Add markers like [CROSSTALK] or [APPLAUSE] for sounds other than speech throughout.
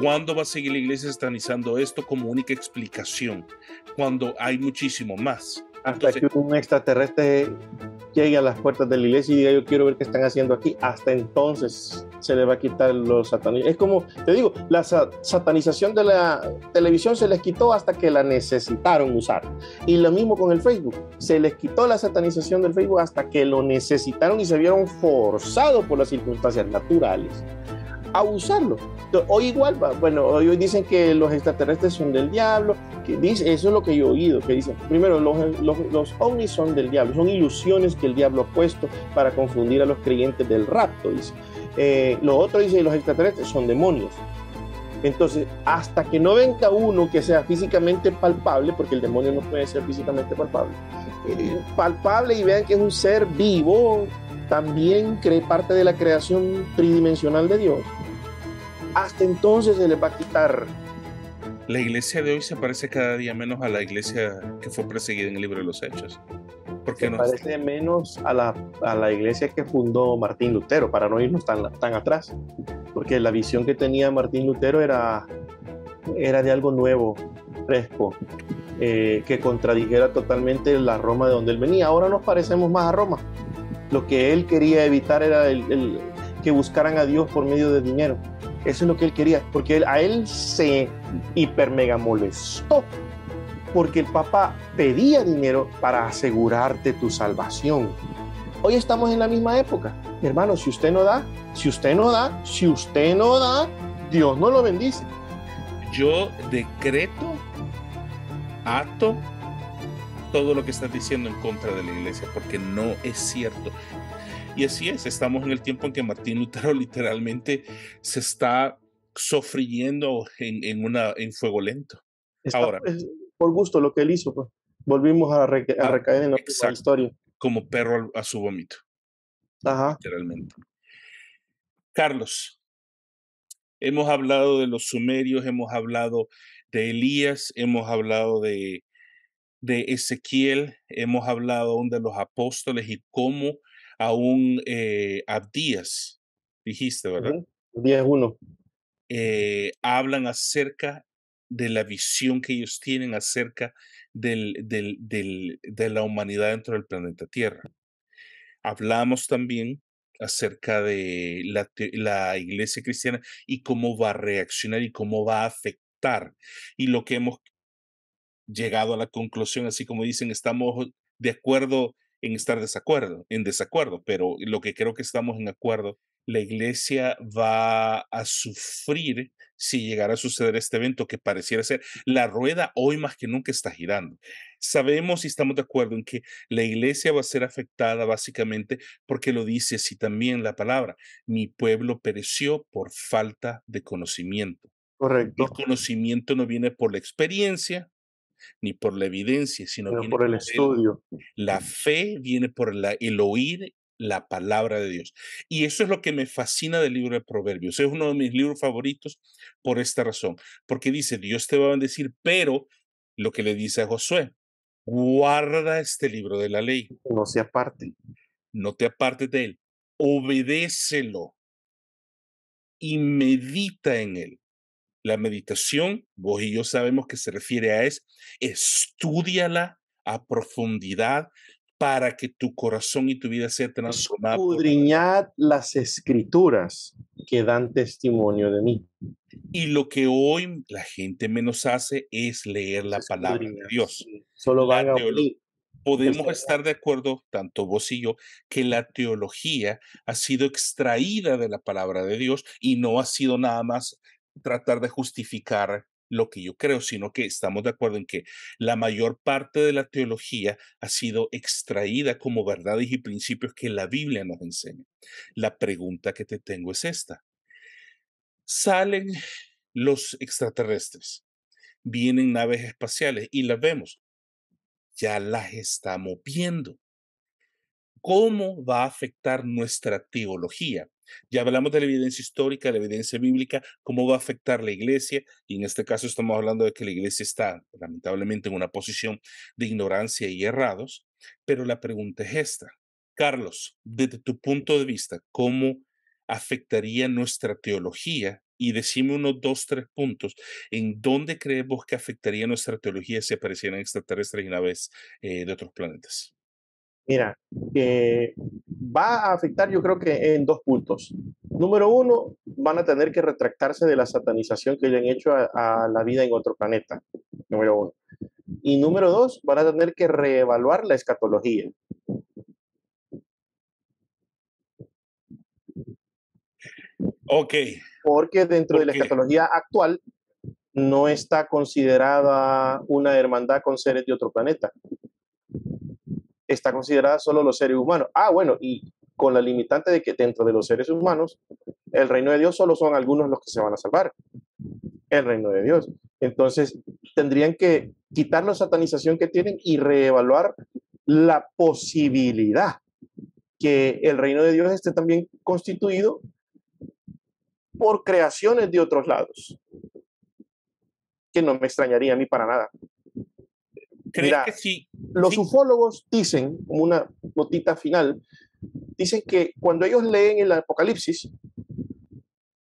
¿Cuándo va a seguir la iglesia satanizando esto como única explicación? Cuando hay muchísimo más. Hasta que un extraterrestre llegue a las puertas de la iglesia y diga yo quiero ver qué están haciendo aquí, hasta entonces se le va a quitar los satanistas. Es como, te digo, la satanización de la televisión se les quitó hasta que la necesitaron usar. Y lo mismo con el Facebook. Se les quitó la satanización del Facebook hasta que lo necesitaron y se vieron forzados por las circunstancias naturales a usarlo. Hoy igual, bueno, hoy dicen que los extraterrestres son del diablo, que dice, eso es lo que yo he oído, que dicen, primero, los, los, ovnis son del diablo, son ilusiones que el diablo ha puesto para confundir a los creyentes del rapto, dice. Eh, lo otro dice, los extraterrestres son demonios. Entonces, hasta que no venga uno que sea físicamente palpable, porque el demonio no puede ser físicamente palpable, eh, palpable y vean que es un ser vivo, también cree parte de la creación tridimensional de Dios, hasta entonces se le va a quitar. La iglesia de hoy se parece cada día menos a la iglesia que fue perseguida en el libro de los Hechos. Porque se parece menos a la, a la, iglesia que fundó Martín Lutero, para no irnos tan, tan atrás. Porque la visión que tenía Martín Lutero era, era de algo nuevo, fresco, eh, que contradijera totalmente la Roma de donde él venía. Ahora nos parecemos más a Roma. Lo que él quería evitar era el, que buscaran a Dios por medio de dinero. Eso es lo que él quería, porque a él se hiper mega molestó, porque el Papa pedía dinero para asegurarte tu salvación. Hoy estamos en la misma época. Hermano, si usted no da, si usted no da, si usted no da, Dios no lo bendice. Yo decreto, acto todo lo que estás diciendo en contra de la iglesia, porque no es cierto. Y así es, estamos en el tiempo en que Martín Lutero [LAUGHS] literalmente se está sofriendo en, una, en fuego lento. Ahora, por gusto lo que él hizo, pues. volvimos a, ah, recaer en la historia. Como perro a su vómito. Ajá. Literalmente. Carlos, hemos hablado de los sumerios, hemos hablado de Elías, hemos hablado de de Ezequiel, hemos hablado aún de los apóstoles y cómo eh, Abdías, dijiste, ¿verdad? 1. Eh, hablan acerca de la visión que ellos tienen acerca del, del, de la humanidad dentro del planeta Tierra. Hablamos también acerca de la, la, iglesia cristiana y cómo va a reaccionar y cómo va a afectar. Y lo que hemos llegado a la conclusión, así como dicen, estamos de acuerdo en estar desacuerdo, en desacuerdo, pero lo que creo que estamos en acuerdo, la iglesia va a sufrir si llegara a suceder este evento que pareciera ser la rueda hoy más que nunca está girando. Sabemos y estamos de acuerdo en que la iglesia va a ser afectada básicamente porque lo dice así también la palabra, mi pueblo pereció por falta de conocimiento. Correcto. El conocimiento no viene por la experiencia, ni por la evidencia, sino por el estudio. la fe viene por el oír la palabra de Dios. Y eso es lo que me fascina del libro de Proverbios. Es uno de mis libros favoritos por esta razón, porque dice, Dios te va a bendecir, pero lo que le dice a Josué, guarda este libro de la ley. No se aparte. No te apartes de él. Obedécelo y medita en él. La meditación, vos y yo sabemos que se refiere a es, estudiala a profundidad para que tu corazón y tu vida sea transformada. Escudriñad las escrituras que dan testimonio de mí. Y lo que hoy la gente menos hace es leer la palabra de Dios. Solo van a Podemos estar de acuerdo, tanto vos y yo, que la teología ha sido extraída de la palabra de Dios y no ha sido nada más tratar de justificar lo que yo creo, sino que estamos de acuerdo en que la mayor parte de la teología ha sido extraída como verdades y principios que la Biblia nos enseña. La pregunta que te tengo es esta. Salen los extraterrestres, vienen naves espaciales y las vemos. Ya las estamos viendo. ¿Cómo va a afectar nuestra teología? Ya hablamos de la evidencia histórica, la evidencia bíblica, cómo va a afectar la iglesia, y en este caso estamos hablando de que la iglesia está lamentablemente en una posición de ignorancia y errados, pero la pregunta es esta. Carlos, desde tu punto de vista, ¿cómo afectaría nuestra teología y decime unos dos, tres puntos en dónde creemos que afectaría nuestra teología si aparecieran extraterrestres y naves eh, de otros planetas. Mira, que va a afectar yo creo que en dos puntos. Número uno, van a tener que retractarse de la satanización que le han hecho a, la vida en otro planeta. Número uno. Y número dos, van a tener que reevaluar la escatología. Ok. Porque dentro de la escatología actual no está considerada una hermandad con seres de otro planeta. Está considerada solo los seres humanos. Ah, bueno, y con la limitante de que dentro de los seres humanos, el reino de Dios solo son algunos los que se van a salvar. El reino de Dios. Entonces, tendrían que quitar la satanización que tienen y reevaluar la posibilidad que el reino de Dios esté también constituido por creaciones de otros lados, que no me extrañaría a mí para nada. Mira, que sí? Los ufólogos dicen, como una notita final, dicen que cuando ellos leen el Apocalipsis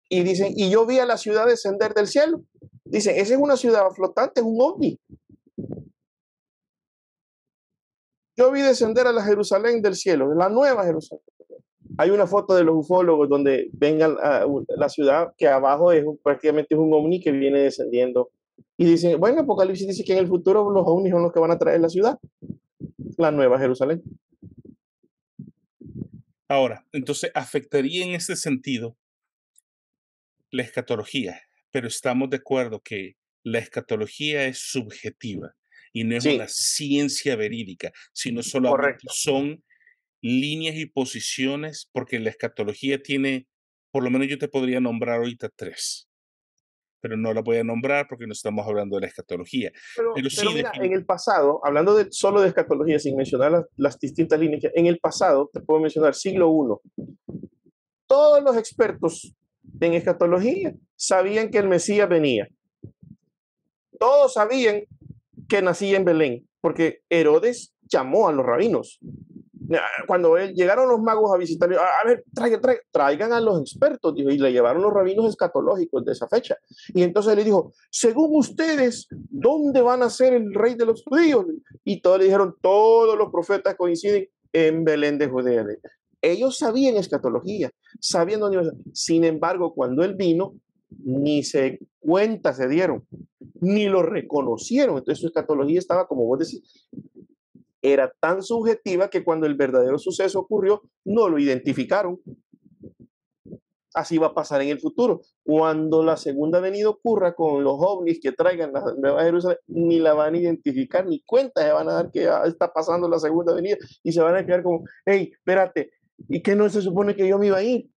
y dicen, y yo vi a la ciudad descender del cielo, dicen, esa es una ciudad flotante, es un ovni. Yo vi descender a la Jerusalén del cielo, la nueva Jerusalén. Hay una foto de los ufólogos donde vengan a la ciudad que abajo es prácticamente es un ovni que viene descendiendo. Y dicen, bueno, Apocalipsis dice que en el futuro los ovnis son los que van a traer la ciudad, la nueva Jerusalén. Ahora, entonces afectaría en este sentido la escatología, pero estamos de acuerdo que la escatología es subjetiva y no es una ciencia verídica, sino solamente son líneas y posiciones, porque la escatología tiene, por lo menos yo te podría nombrar ahorita tres, pero no la voy a nombrar porque no estamos hablando de la escatología. Pero, mira, en el pasado, hablando de, solo de escatología, sin mencionar las, distintas líneas, en el pasado, te puedo mencionar siglo I, todos los expertos en escatología sabían que el Mesías venía. Todos sabían que nacía en Belén, porque Herodes llamó a los rabinos cuando llegaron los magos a visitarle, a, ver, traigan, traigan, a los expertos, dijo, y le llevaron los rabinos escatológicos de esa fecha. Y entonces le dijo, según ustedes, ¿dónde van a ser el rey de los judíos? Y todos le dijeron, todos los profetas coinciden en Belén de Judea. Ellos sabían escatología, sabían dónde a. Sin embargo, cuando él vino, ni se cuenta se dieron, ni lo reconocieron. Entonces su escatología estaba, como vos decís, era tan subjetiva que cuando el verdadero suceso ocurrió, no lo identificaron. Así va a pasar en el futuro. Cuando la segunda venida ocurra con los ovnis que traigan la Nueva Jerusalén, ni la van a identificar, ni cuenta se van a dar que está pasando la segunda venida y se van a quedar como, hey, espérate, ¿y qué no se supone que yo me iba a ir?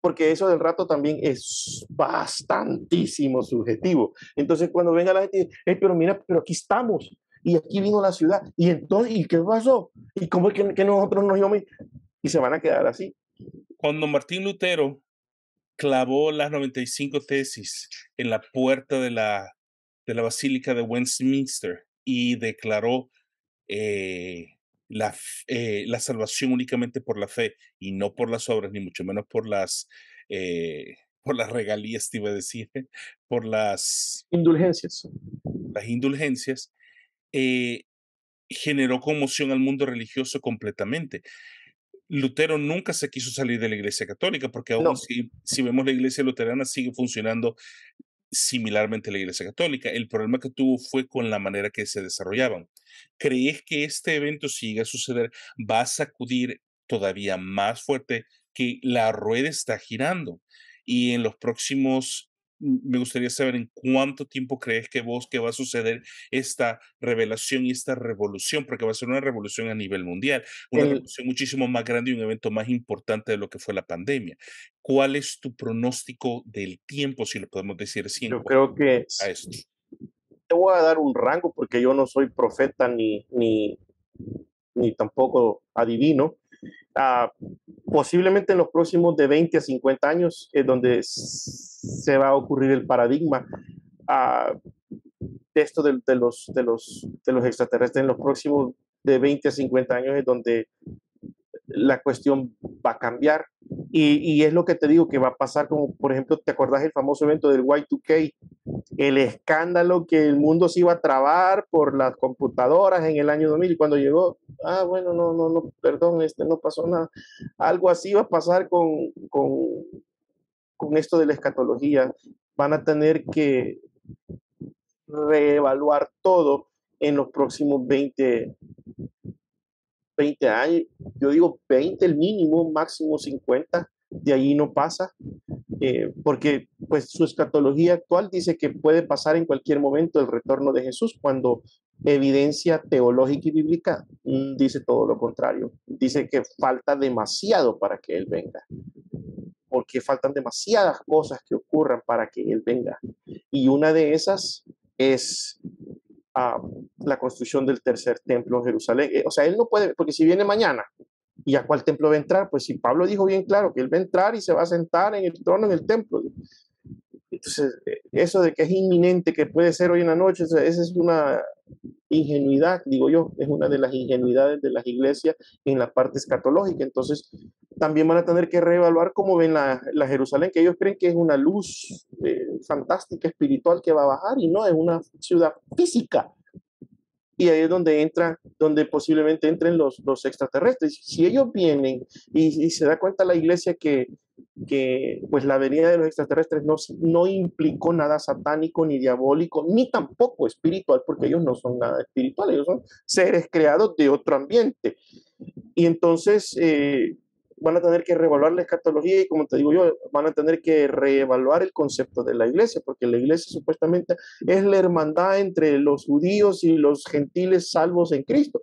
Porque eso del rato también es bastantísimo subjetivo. Entonces, cuando venga la gente, hey, pero mira, pero aquí estamos, y aquí vino la ciudad. Y entonces, ¿y qué pasó? ¿Y cómo es que, nosotros nos íbamos? Y se van a quedar así. Cuando Martín Lutero clavó las 95 tesis en la puerta de la, de la Basílica de Westminster y declaró eh, la, eh, la salvación únicamente por la fe y no por las obras, ni mucho menos por las, eh, por las regalías, te iba a decir, [LAUGHS] por las indulgencias. Las indulgencias. Eh, generó conmoción al mundo religioso completamente. Lutero nunca se quiso salir de la Iglesia Católica, porque aún si, si, vemos la Iglesia Luterana sigue funcionando similarmente a la Iglesia Católica. El problema que tuvo fue con la manera que se desarrollaban. ¿Crees que este evento, si a suceder, va a sacudir todavía más fuerte que la rueda está girando? Y en los próximos me gustaría saber en cuánto tiempo crees que vos que va a suceder esta revelación y esta revolución, porque va a ser una revolución a nivel mundial, una revolución muchísimo más grande y un evento más importante de lo que fue la pandemia. ¿Cuál es tu pronóstico del tiempo, si lo podemos decir así? Yo creo que a esto? te voy a dar un rango porque yo no soy profeta ni, ni, ni tampoco adivino, Ah, posiblemente en los próximos de 20 a 50 años es donde se va a ocurrir el paradigma uh, de esto de, los, de, los, de los extraterrestres. En los próximos de 20 a 50 años es donde la cuestión va a cambiar Y, es lo que te digo que va a pasar, como por ejemplo, ¿te acordás el famoso evento del Y2K? El escándalo que el mundo se iba a trabar por las computadoras en el año 2000 y cuando llegó, ah, bueno, no, no, no, perdón, este no pasó nada. Algo así va a pasar con, con, con esto de la escatología. Van a tener que reevaluar todo en los próximos 20, 20 años, yo digo 20 el mínimo, máximo 50, de ahí no pasa, eh, porque pues su escatología actual dice que puede pasar en cualquier momento el retorno de Jesús, cuando evidencia teológica y bíblica mm, dice todo lo contrario, dice que falta demasiado para que Él venga, porque faltan demasiadas cosas que ocurran para que Él venga, y una de esas es a la construcción del tercer templo en Jerusalén. Eh, o sea, él no puede, porque si viene mañana, ¿y a cuál templo va a entrar? Pues si Pablo dijo bien claro que él va a entrar y se va a sentar en el trono en el templo. Entonces, eh, eso de que es inminente, que puede ser hoy en la noche, esa es una ingenuidad, digo yo, es una de las ingenuidades de las iglesias en la parte escatológica. Entonces, también van a tener que reevaluar cómo ven la, Jerusalén, que ellos creen que es una luz eh, fantástica, espiritual que va a bajar, y no, es una ciudad física. Y ahí es donde entran, donde posiblemente entren los, los extraterrestres. Si ellos vienen y, y se da cuenta la iglesia que que pues la venida de los extraterrestres no, no implicó nada satánico ni diabólico, ni tampoco espiritual, porque ellos no son nada espirituales, ellos son seres creados de otro ambiente. Y entonces eh, van a tener que reevaluar la escatología y como te digo yo, van a tener que reevaluar el concepto de la iglesia, porque la iglesia supuestamente es la hermandad entre los judíos y los gentiles salvos en Cristo.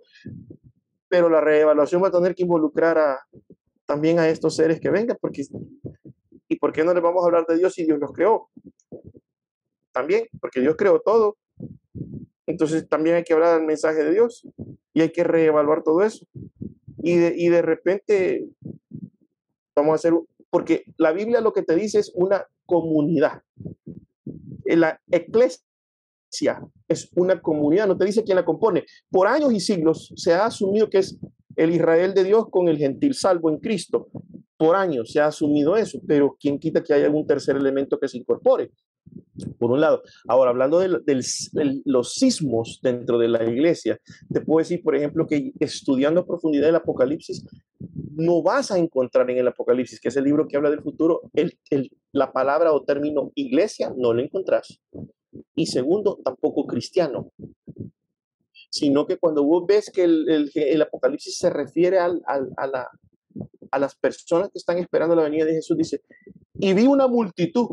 Pero la reevaluación va a tener que involucrar a, también a estos seres que vengan, porque ¿y por qué no les vamos a hablar de Dios si Dios los creó? También, porque Dios creó todo. Entonces también hay que hablar del mensaje de Dios y hay que reevaluar todo eso. Y de, y de repente vamos a hacer, porque la Biblia lo que te dice es una comunidad. La iglesia es una comunidad, no te dice quién la compone. Por años y siglos se ha asumido que es el Israel de Dios con el gentil salvo en Cristo. Por años se ha asumido eso, pero ¿quién quita que haya algún tercer elemento que se incorpore? Por un lado. Ahora, hablando de, los sismos dentro de la iglesia, te puedo decir, por ejemplo, que estudiando a profundidad el Apocalipsis, no vas a encontrar en el Apocalipsis, que es el libro que habla del futuro, el, la palabra o término iglesia, no lo encontrás. Y segundo, tampoco cristiano sino que cuando vos ves que el, Apocalipsis se refiere a, la, a las personas que están esperando la venida de Jesús, dice, y vi una multitud.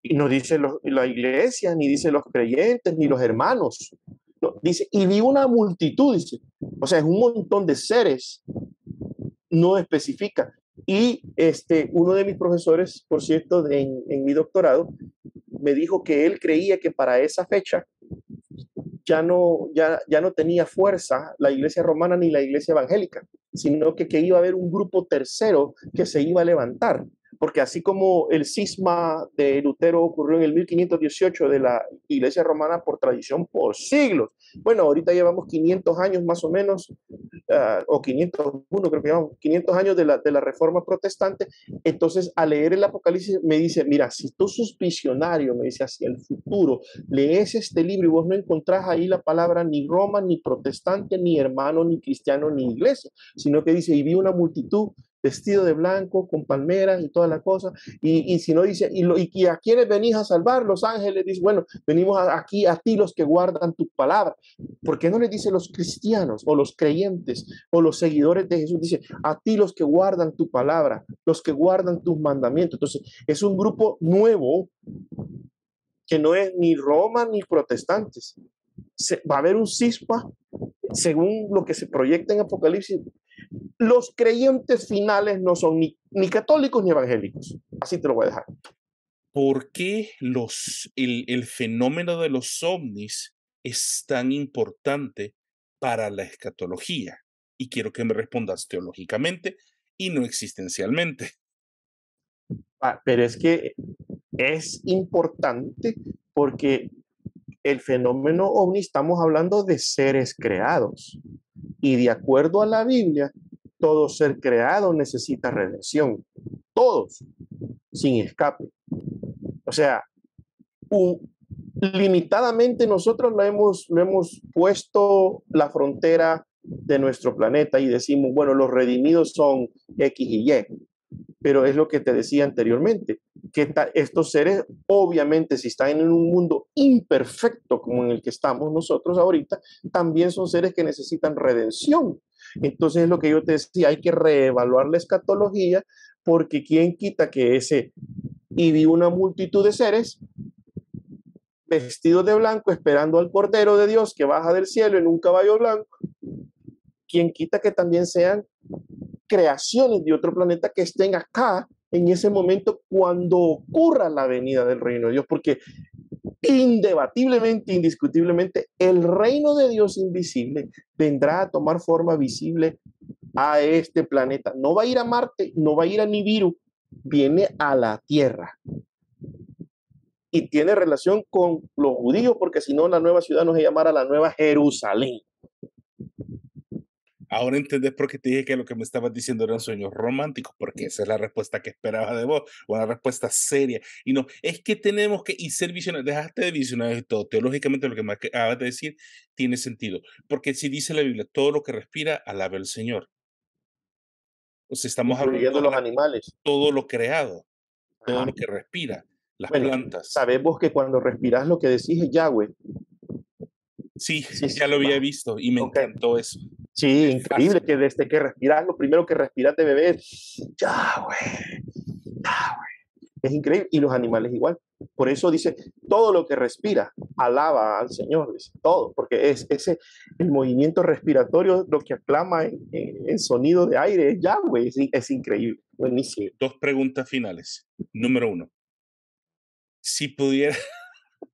Y no dice la iglesia, ni dice los creyentes, ni los hermanos. dice, y vi una multitud, dice. O sea, es un montón de seres. No especifica. Y este, uno de mis profesores, por cierto, en, en mi doctorado, me dijo que él creía que para esa fecha ya no, ya, ya no tenía fuerza la iglesia romana ni la iglesia evangélica, sino que, que iba a haber un grupo tercero que se iba a levantar porque así como el cisma de Lutero ocurrió en el 1518 de la Iglesia Romana por tradición por siglos, bueno, ahorita llevamos 500 años más o menos, uh, o 501 creo que llevamos, 500 años de la, de la Reforma Protestante, entonces al leer el Apocalipsis me dice, mira, si tú sos visionario, me dice, hacia el futuro, lees este libro y vos no encontrás ahí la palabra ni Roma, ni protestante, ni hermano, ni cristiano, ni iglesia, sino que dice, y vi una multitud vestido de blanco, con palmeras y toda la cosa. Y, si no dice, y, lo, y, a quienes venís a salvar, los ángeles, dice, bueno, venimos aquí a ti los que guardan tu palabra. ¿Por qué no le dice los cristianos o los creyentes o los seguidores de Jesús? Dice, a ti los que guardan tu palabra, los que guardan tus mandamientos. Entonces, es un grupo nuevo que no es ni Roma ni protestantes. va a haber un cisma, según lo que se proyecta en Apocalipsis, los creyentes finales no son ni, católicos ni evangélicos. Así te lo voy a dejar. ¿Por qué los, el, fenómeno de los ovnis es tan importante para la escatología? Y quiero que me respondas teológicamente y no existencialmente. Ah, pero es que es importante porque el fenómeno ovni estamos hablando de seres creados. Y de acuerdo a la Biblia, todo ser creado necesita redención. Todos, sin escape. O sea, limitadamente nosotros lo hemos, lo hemos puesto la frontera de nuestro planeta y decimos, bueno, los redimidos son X y Y. Pero es lo que te decía anteriormente, que estos seres, obviamente, si están en un mundo imperfecto como en el que estamos nosotros ahorita, también son seres que necesitan redención. Entonces es lo que yo te decía, hay que reevaluar la escatología, porque quién quita que ese y vi una multitud de seres vestidos de blanco esperando al Cordero de Dios que baja del cielo en un caballo blanco, quien quita que también sean creaciones de otro planeta que estén acá en ese momento cuando ocurra la venida del reino de Dios, porque indebatiblemente, indiscutiblemente, el reino de Dios invisible vendrá a tomar forma visible a este planeta. No va a ir a Marte, no va a ir a Nibiru, viene a la tierra. Y tiene relación con los judíos, porque si no, la nueva ciudad no se llamara la nueva Jerusalén. Ahora entendés por qué te dije que lo que me estabas diciendo eran sueños románticos, porque esa es la respuesta que esperaba de vos, una respuesta seria. Y no, es que tenemos que y ser visionarios, dejaste de visionarios y todo. Teológicamente lo que me acabas de decir tiene sentido, porque si dice la Biblia, todo lo que respira, alaba al Señor. O sea, estamos hablando de los animales. Todo lo creado, todo lo que respira, las plantas. Sabemos que cuando respiras lo que decís es Yahweh. Sí, ya lo había visto y me encantó eso. Sí, increíble que desde que respiras, lo primero que respiras de bebé es Yahweh, Yahweh. Es increíble. Y los animales igual. Por eso dice, todo lo que respira, alaba al Señor, dice, todo, porque es ese, el movimiento respiratorio, lo que aclama en, sonido de aire, es Yahweh, es, increíble, buenísimo. Dos preguntas finales. Número uno, si pudiera, es [LAUGHS]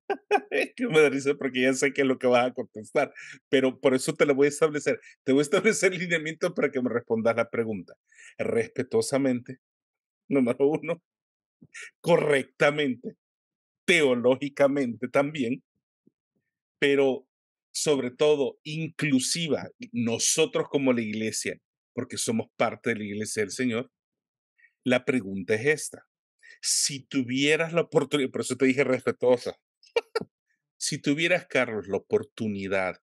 [LAUGHS] que me da risa porque ya sé que es lo que vas a contestar, pero por eso te lo voy a establecer. Te voy a establecer lineamiento para que me respondas la pregunta. Respetuosamente, [LAUGHS] número uno, correctamente, teológicamente también, pero sobre todo inclusiva, nosotros como la iglesia, porque somos parte de la iglesia del Señor, la pregunta es esta. Si tuvieras la oportunidad, por eso te dije respetuosa, si tuvieras, Carlos, la oportunidad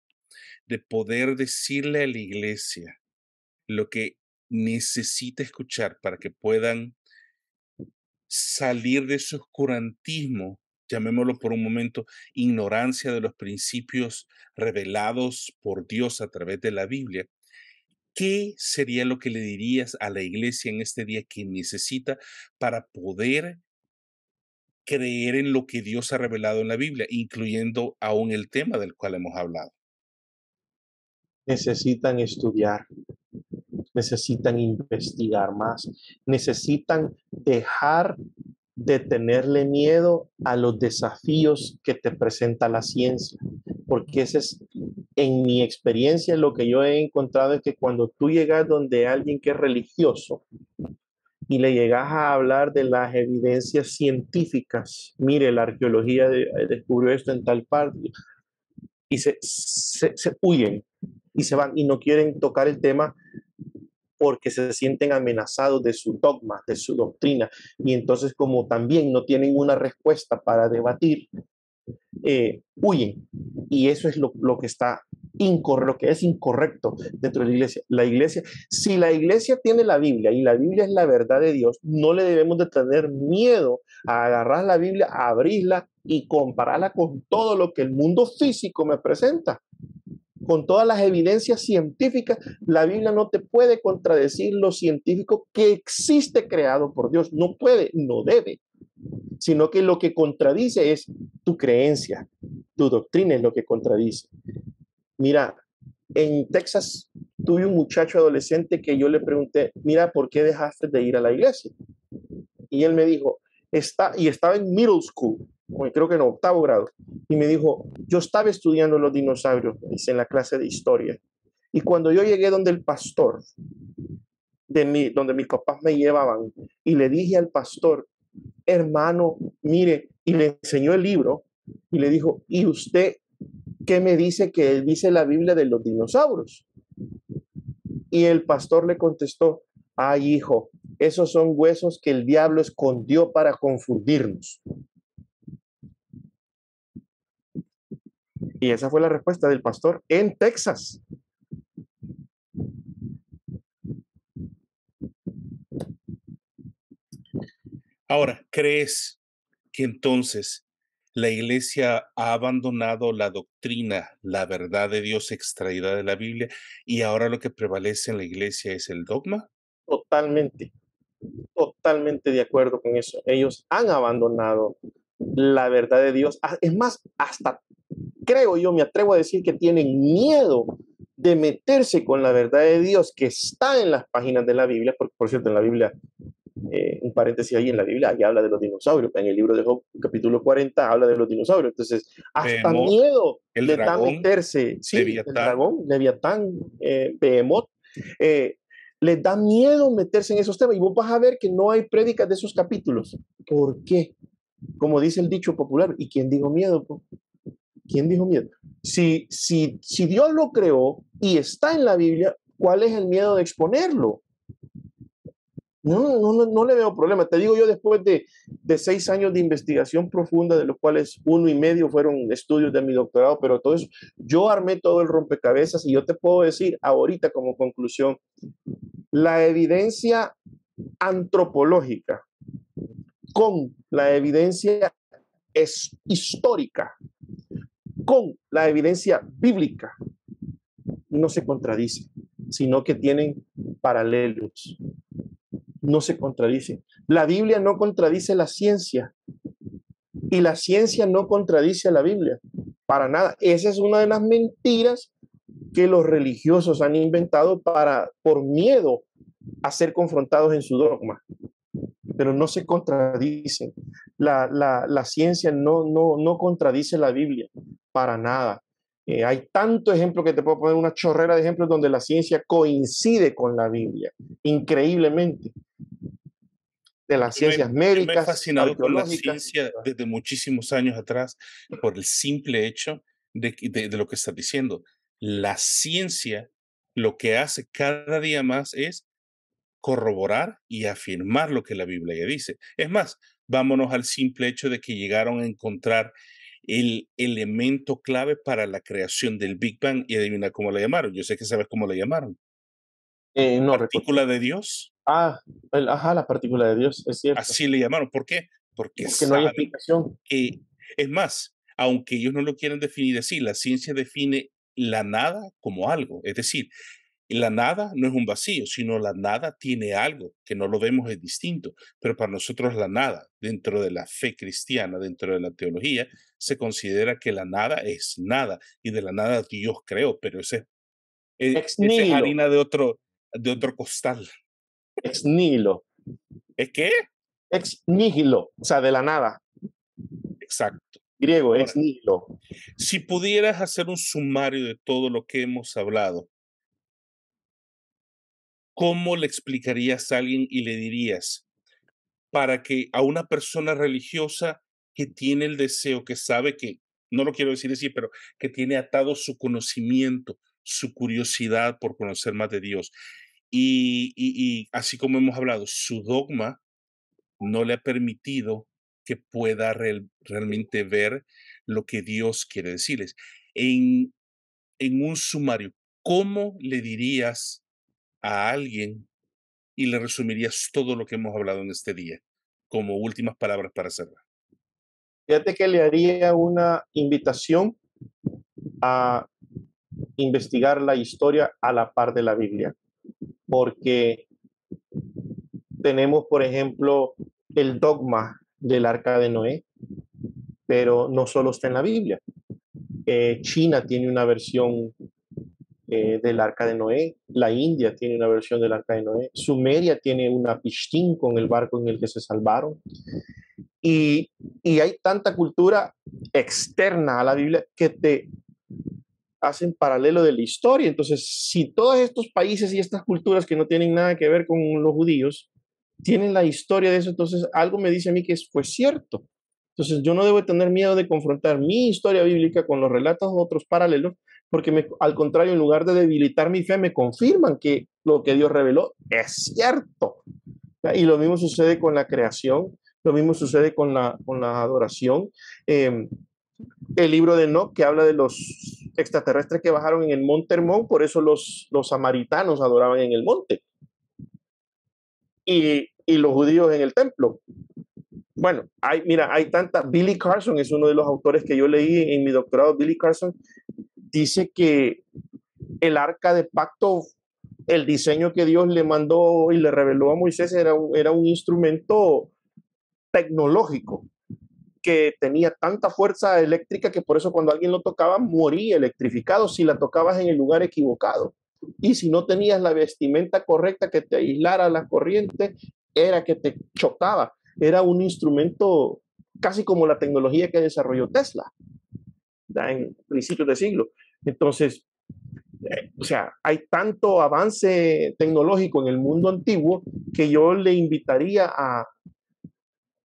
de poder decirle a la iglesia lo que necesita escuchar para que puedan salir de ese oscurantismo, llamémoslo por un momento, ignorancia de los principios revelados por Dios a través de la Biblia, ¿qué sería lo que le dirías a la iglesia en este día que necesita para poder creer en lo que Dios ha revelado en la Biblia, incluyendo aún el tema del cual hemos hablado? Necesitan estudiar, necesitan investigar más, necesitan dejar de tenerle miedo a los desafíos que te presenta la ciencia, porque ese es, en mi experiencia, lo que yo he encontrado es que cuando tú llegas donde alguien que es religioso y le llegas a hablar de las evidencias científicas, mire, la arqueología descubrió esto en tal parte, y se, se, se huyen y se van y no quieren tocar el tema porque se sienten amenazados de su dogma, de su doctrina, y entonces como también no tienen una respuesta para debatir, eh, huyen. Y eso es lo, que está incorrecto, lo que es incorrecto dentro de la iglesia. La iglesia, si la iglesia tiene la Biblia y la Biblia es la verdad de Dios, no le debemos de tener miedo a agarrar la Biblia, a abrirla y compararla con todo lo que el mundo físico me presenta con todas las evidencias científicas, la Biblia no te puede contradecir lo científico que existe creado por Dios. No puede, no debe, sino que lo que contradice es tu creencia, tu doctrina es lo que contradice. Mira, en Texas tuve un muchacho adolescente que yo le pregunté, mira, ¿por qué dejaste de ir a la iglesia? Y él me dijo, está, y estaba en middle school, creo que en octavo grado, y me dijo, yo estaba estudiando los dinosaurios, en la clase de historia, y cuando yo llegué donde el pastor, de mí, donde mis papás me llevaban, y le dije al pastor, hermano, mire, y le enseñó el libro, y le dijo, ¿y usted qué me dice que él dice la Biblia de los dinosaurios? Y el pastor le contestó, ay hijo, esos son huesos que el diablo escondió para confundirnos. Y esa fue la respuesta del pastor en Texas. Ahora, ¿crees que entonces la iglesia ha abandonado la doctrina, la verdad de Dios extraída de la Biblia y ahora lo que prevalece en la iglesia es el dogma? Totalmente, totalmente de acuerdo con eso. Ellos han abandonado la verdad de Dios. Ah, es más, hasta creo yo, me atrevo a decir que tienen miedo de meterse con la verdad de Dios que está en las páginas de la Biblia, porque por cierto, en la Biblia eh, un paréntesis ahí en la Biblia, que habla de los dinosaurios. En el libro de Job, capítulo 40, habla de los dinosaurios. Entonces, hasta miedo el meterse. Sí, Leviatán. el dragón, Leviatán, eh, Behemoth. Eh, les da miedo meterse en esos temas. Y vos vas a ver que no hay prédicas de esos capítulos. ¿Por qué? Como dice el dicho popular, ¿y quién dijo miedo? ¿Quién dijo miedo? Si, si, si Dios lo creó y está en la Biblia, ¿cuál es el miedo de exponerlo? No, no, no, le veo problema. Te digo yo, después de, de, seis años de investigación profunda, de los cuales uno y medio fueron estudios de mi doctorado, pero todo eso, yo armé todo el rompecabezas y yo te puedo decir ahorita como conclusión, la evidencia antropológica con la evidencia es histórica, con la evidencia bíblica, no se contradicen, sino que tienen paralelos no se contradice. La Biblia no contradice la ciencia y la ciencia no contradice a la Biblia. Para nada. Esa es una de las mentiras que los religiosos han inventado para, por miedo a ser confrontados en su dogma. Pero no se contradicen. La, la, ciencia no, no, no contradice la Biblia, para nada. Eh, hay tanto ejemplo que te puedo poner una chorrera de ejemplos donde la ciencia coincide con la Biblia, increíblemente de las ciencias médicas. Me he fascinado con la ciencia desde muchísimos años atrás por el simple hecho de, de, de, lo que estás diciendo. La ciencia lo que hace cada día más es corroborar y afirmar lo que la Biblia dice. Es más, vámonos al simple hecho de que llegaron a encontrar el elemento clave para la creación del Big Bang y adivina cómo la llamaron. Yo sé que sabes cómo la llamaron. Eh, no, partícula de Dios. Ah, el, ajá, la partícula de Dios, es cierto. Así le llamaron. ¿Por qué? Porque, Porque no hay explicación. Que, es más, aunque ellos no lo quieren definir así, la ciencia define la nada como algo. Es decir, la nada no es un vacío, sino la nada tiene algo que no lo vemos es distinto. Pero para nosotros la nada, dentro de la fe cristiana, dentro de la teología, se considera que la nada es nada y de la nada Dios creó, pero ese, e, es, ese es harina de otro, de otro costal. Ex nihilo. ¿Es qué? Ex nihilo, o sea, de la nada. Exacto. Griego, ex nihilo. Si pudieras hacer un sumario de todo lo que hemos hablado, ¿cómo le explicarías a alguien y le dirías para que a una persona religiosa que tiene el deseo, que sabe que, no lo quiero decir así, pero que tiene atado su conocimiento, su curiosidad por conocer más de Dios, y, así como hemos hablado, su dogma no le ha permitido que pueda realmente ver lo que Dios quiere decirles. En, en un sumario, ¿cómo le dirías a alguien y le resumirías todo lo que hemos hablado en este día como últimas palabras para cerrar? Fíjate que le haría una invitación a investigar la historia a la par de la Biblia porque tenemos, por ejemplo, el dogma del arca de Noé, pero no solo está en la Biblia. Eh, China tiene una versión eh, del arca de Noé, la India tiene una versión del arca de Noé, Sumeria tiene una Pishtín con el barco en el que se salvaron. Y, y hay tanta cultura externa a la Biblia que te hacen paralelo de la historia. Entonces, si todos estos países y estas culturas que no tienen nada que ver con los judíos tienen la historia de eso, entonces algo me dice a mí que fue cierto. Entonces, yo no debo tener miedo de confrontar mi historia bíblica con los relatos de otros paralelos, porque al contrario, en lugar de debilitar mi fe, me confirman que lo que Dios reveló es cierto. Y lo mismo sucede con la creación, lo mismo sucede con la, con la adoración. Em, el libro de Enoch que habla de los extraterrestres que bajaron en el monte Hermón, por eso los, los samaritanos adoraban en el monte. Y, y los judíos en el templo. Bueno, hay, mira, hay tanta. Billy Carson es uno de los autores que yo leí en mi doctorado. Billy Carson dice que el arca de pacto, el diseño que Dios le mandó y le reveló a Moisés era era un instrumento tecnológico que tenía tanta fuerza eléctrica que por eso cuando alguien lo tocaba moría electrificado si la tocabas en el lugar equivocado. Y si no tenías la vestimenta correcta que te aislara la corriente, era que te chocaba. Era un instrumento casi como la tecnología que desarrolló Tesla en principios de siglo. Entonces, eh, o sea, hay tanto avance tecnológico en el mundo antiguo que yo le invitaría a,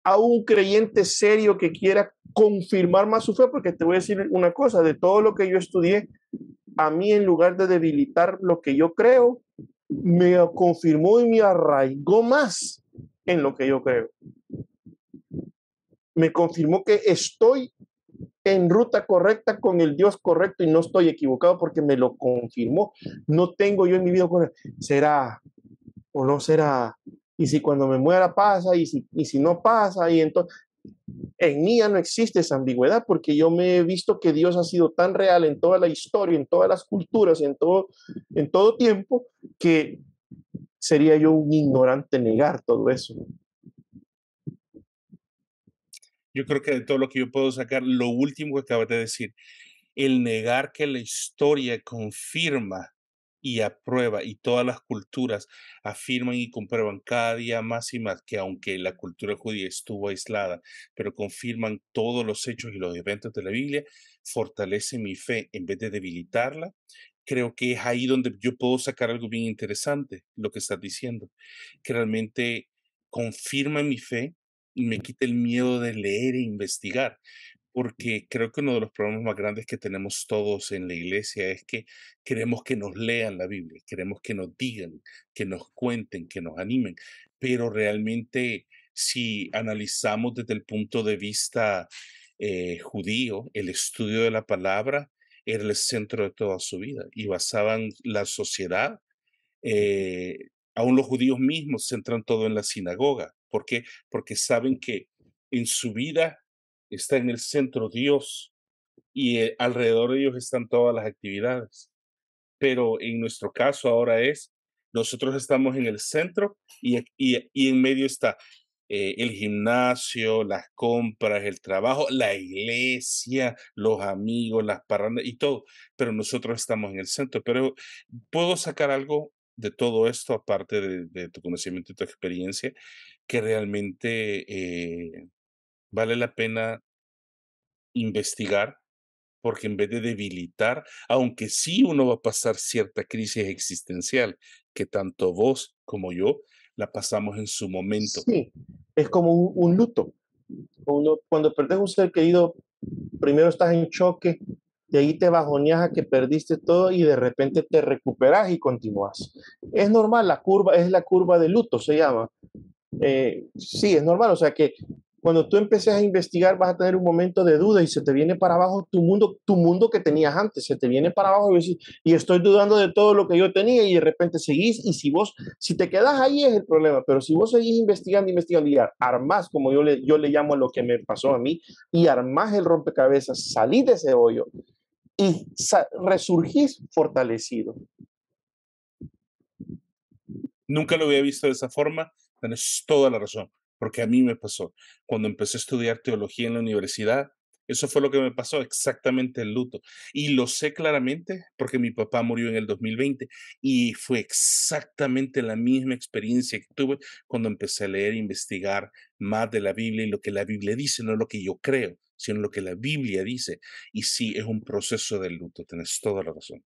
a un creyente serio que quiera confirmar más su fe, porque te voy a decir una cosa, de todo lo que yo estudié, a mí en lugar de debilitar lo que yo creo, me confirmó y me arraigó más en lo que yo creo. Me confirmó que estoy en ruta correcta con el Dios correcto y no estoy equivocado porque me lo confirmó. No tengo yo en mi vida, será o no será, y si cuando me muera pasa, y si, y si no pasa, y entonces, en mí ya no existe esa ambigüedad porque yo me he visto que Dios ha sido tan real en toda la historia, en todas las culturas, en todo, en todo tiempo, que sería yo un ignorante negar todo eso. Yo creo que de todo lo que yo puedo sacar, lo último que acabas de decir, el negar que la historia confirma y aprueba y todas las culturas afirman y comprueban cada día más y más que aunque la cultura judía estuvo aislada, pero confirman todos los hechos y los eventos de la Biblia, fortalece mi fe en vez de debilitarla. Creo que es ahí donde yo puedo sacar algo bien interesante, lo que estás diciendo, que realmente confirma mi fe me quita el miedo de leer e investigar porque creo que uno de los problemas más grandes que tenemos todos en la iglesia es que queremos que nos lean la Biblia, queremos que nos digan, que nos cuenten, que nos animen, pero realmente si analizamos desde el punto de vista eh, judío, el estudio de la palabra era el centro de toda su vida y basaban la sociedad. Eh, aún los judíos mismos centran todo en la sinagoga. ¿Por qué? Porque saben que en su vida está en el centro Dios y eh, alrededor de Dios están todas las actividades. Pero en nuestro caso ahora es, nosotros estamos en el centro y, y, y en medio está eh, el gimnasio, las compras, el trabajo, la iglesia, los amigos, las parrandas y todo. Pero nosotros estamos en el centro. Pero puedo sacar algo de todo esto, aparte de, tu conocimiento y tu experiencia, que realmente eh, vale la pena investigar, porque en vez de debilitar, aunque sí uno va a pasar cierta crisis existencial, que tanto vos como yo la pasamos en su momento. Sí, es como un, luto. Uno, cuando perdes un ser querido, primero estás en choque, de ahí te bajoneas a que perdiste todo y de repente te recuperas y continúas. Es normal, la curva es la curva de luto, se llama. Eh, sí, es normal, o sea que cuando tú empeces a investigar vas a tener un momento de duda y se te viene para abajo tu mundo, tu mundo que tenías antes, se te viene para abajo y, y estoy dudando de todo lo que yo tenía y de repente seguís y si vos, si te quedas ahí es el problema, pero si vos seguís investigando, investigando y armás, como yo le, yo le llamo lo que me pasó a mí, y armás el rompecabezas, salís de ese hoyo y resurgís fortalecido. Nunca lo había visto de esa forma, tienes toda la razón porque a mí me pasó. Cuando empecé a estudiar teología en la universidad, eso fue lo que me pasó, exactamente el luto. Y lo sé claramente porque mi papá murió en el 2020 y fue exactamente la misma experiencia que tuve cuando empecé a leer e investigar más de la Biblia y lo que la Biblia dice, no lo que yo creo, sino lo que la Biblia dice. Y sí, es un proceso de luto, tenés toda la razón.